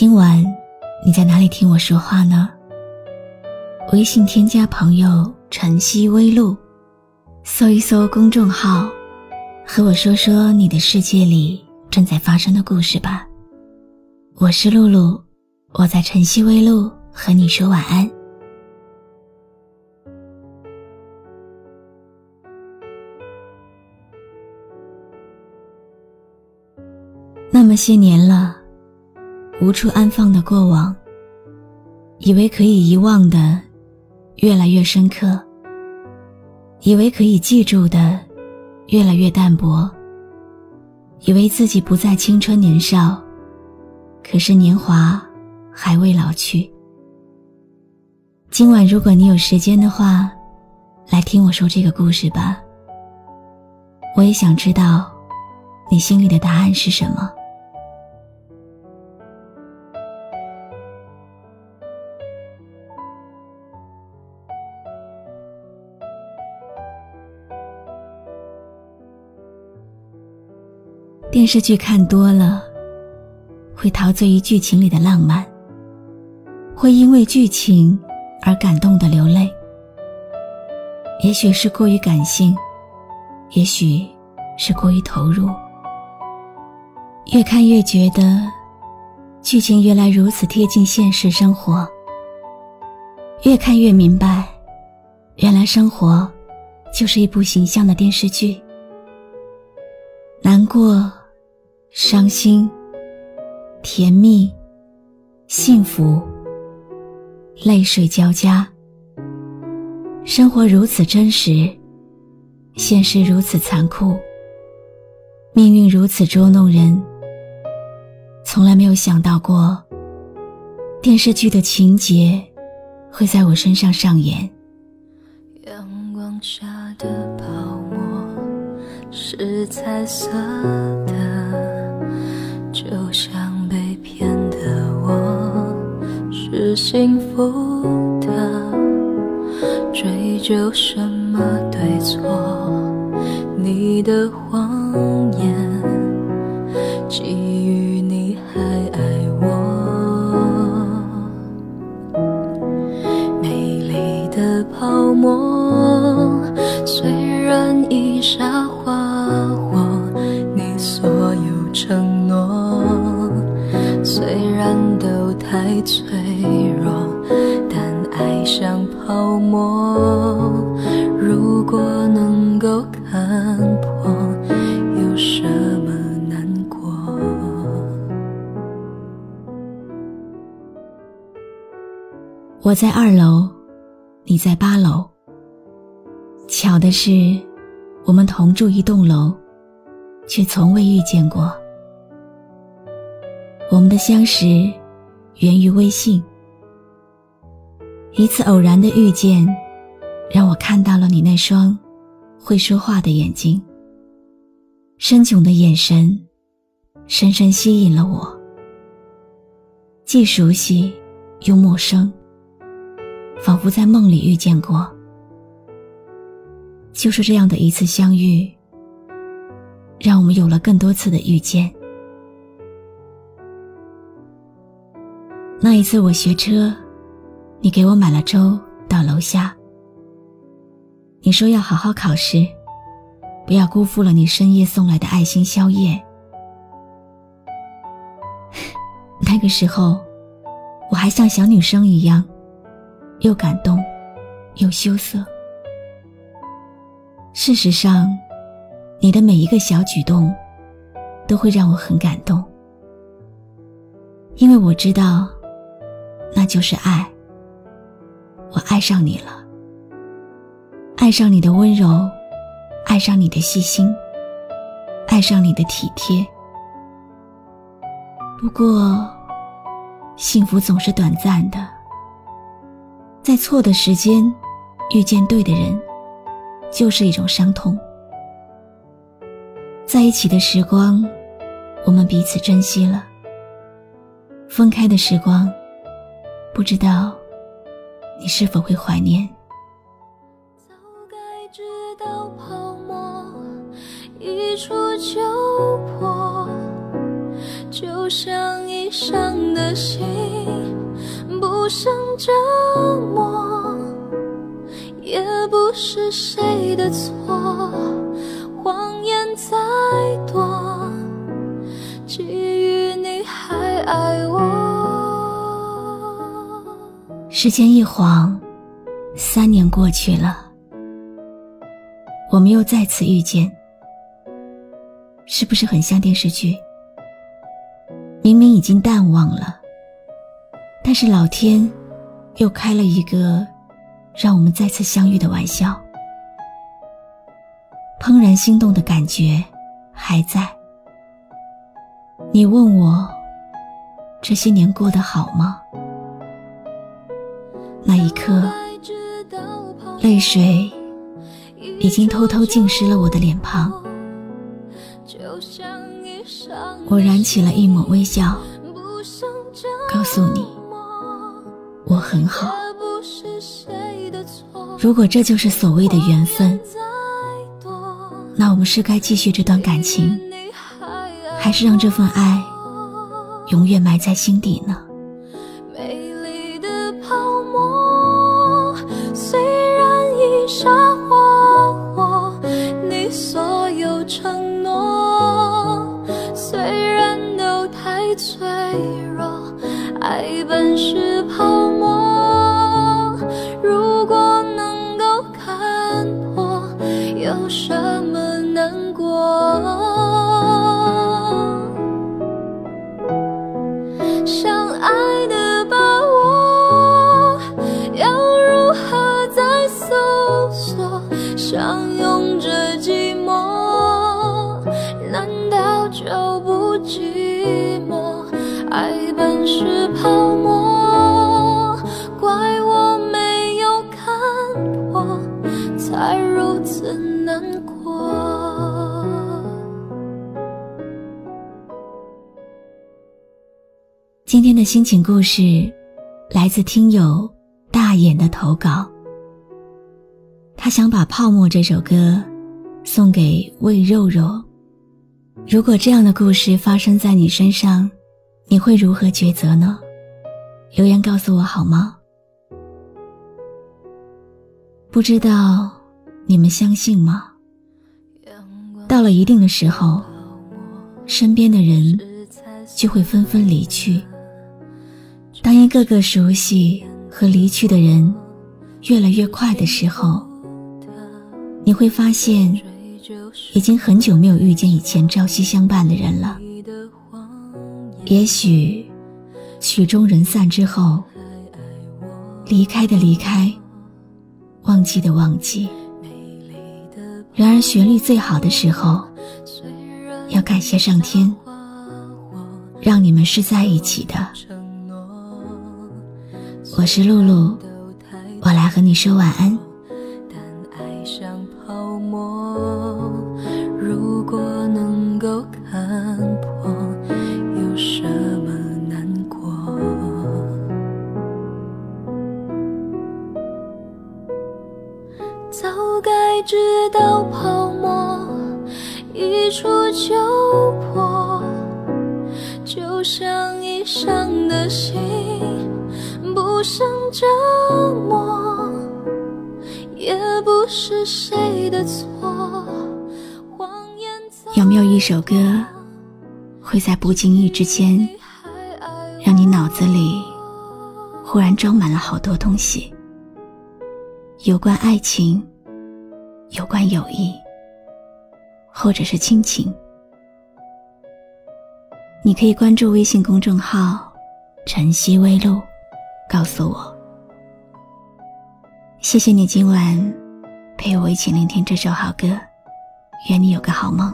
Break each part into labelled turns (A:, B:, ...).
A: 今晚你在哪里听我说话呢？微信添加朋友“晨曦微露”，搜一搜公众号，和我说说你的世界里正在发生的故事吧。我是露露，我在晨曦微露和你说晚安。那么些年了。无处安放的过往，以为可以遗忘的，越来越深刻；以为可以记住的，越来越淡薄；以为自己不再青春年少，可是年华还未老去。今晚，如果你有时间的话，来听我说这个故事吧。我也想知道，你心里的答案是什么。电视剧看多了，会陶醉于剧情里的浪漫，会因为剧情而感动的流泪。也许是过于感性，也许是过于投入。越看越觉得，剧情原来如此贴近现实生活。越看越明白，原来生活就是一部形象的电视剧。难过。伤心、甜蜜、幸福，泪水交加。生活如此真实，现实如此残酷，命运如此捉弄人。从来没有想到过，电视剧的情节会在我身上上演。
B: 阳光下的泡沫是彩色的。幸福的，追究什么对错？你的谎像泡沫，如果能够看破，有什么难过？
A: 我在二楼，你在八楼。巧的是，我们同住一栋楼，却从未遇见过。我们的相识源于微信，一次偶然的遇见，让我看到了你那双会说话的眼睛，深炯的眼神，深深吸引了我。既熟悉又陌生，仿佛在梦里遇见过。就是这样的一次相遇，让我们有了更多次的遇见。那一次我学车，你给我买了粥到楼下。你说要好好考试，不要辜负了你深夜送来的爱心宵夜。那个时候，我还像小女生一样，又感动，又羞涩。事实上，你的每一个小举动，都会让我很感动，因为我知道。那就是爱。我爱上你了，爱上你的温柔，爱上你的细心，爱上你的体贴。不过，幸福总是短暂的，在错的时间遇见对的人，就是一种伤痛。在一起的时光，我们彼此珍惜了；分开的时光，不知道你是否会怀念。
B: 早该知道泡沫一触就破，就像已伤的心不胜折磨，也不是谁的错，谎言再多，基于你还爱我。
A: 时间一晃，三年过去了，我们又再次遇见，是不是很像电视剧？明明已经淡忘了，但是老天又开了一个让我们再次相遇的玩笑。怦然心动的感觉还在。你问我这些年过得好吗？那一刻，泪水已经偷偷浸湿了我的脸庞。我燃起了一抹微笑，告诉你，我很好。如果这就是所谓的缘分，那我们是该继续这段感情，还是让这份爱永远埋在心底呢？
B: 的
A: 心情故事来自听友大眼的投稿。他想把《泡沫》这首歌送给魏肉肉。如果这样的故事发生在你身上，你会如何抉择呢？留言告诉我好吗？不知道你们相信吗？到了一定的时候，身边的人就会纷纷离去。当一个个熟悉和离去的人越来越快的时候，你会发现，已经很久没有遇见以前朝夕相伴的人了。也许，曲终人散之后，离开的离开，忘记的忘记。然而，旋律最好的时候，要感谢上天，让你们是在一起的。我是露露，我来和你说晚安。
B: 不胜折磨，也不是谁的错。谎言
A: 有没有一首歌，会在不经意之间，让你脑子里忽然装满了好多东西？有关爱情，有关友谊，或者是亲情。你可以关注微信公众号“晨曦微露”。告诉我，谢谢你今晚陪我一起聆听这首好歌，愿你有个好梦。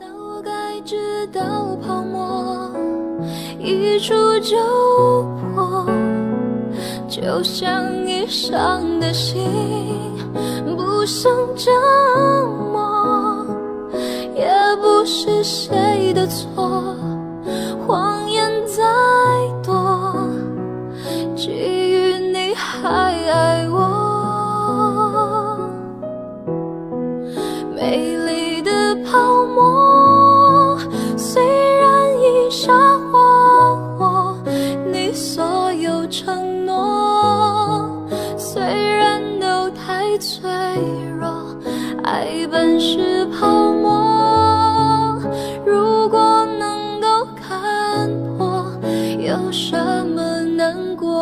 B: 早该知道泡沫一触就破，就像已伤的心，不胜折磨，也不是谁的错，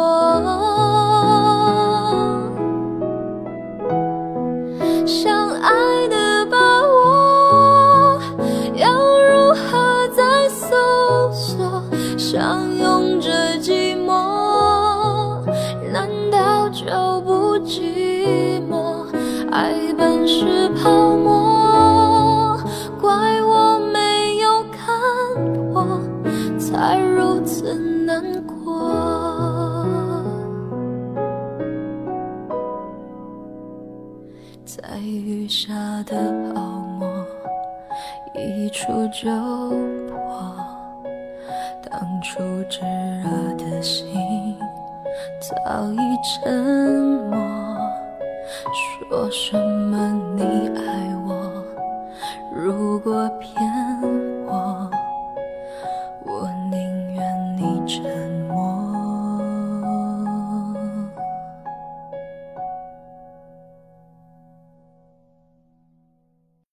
B: 我早已沉默。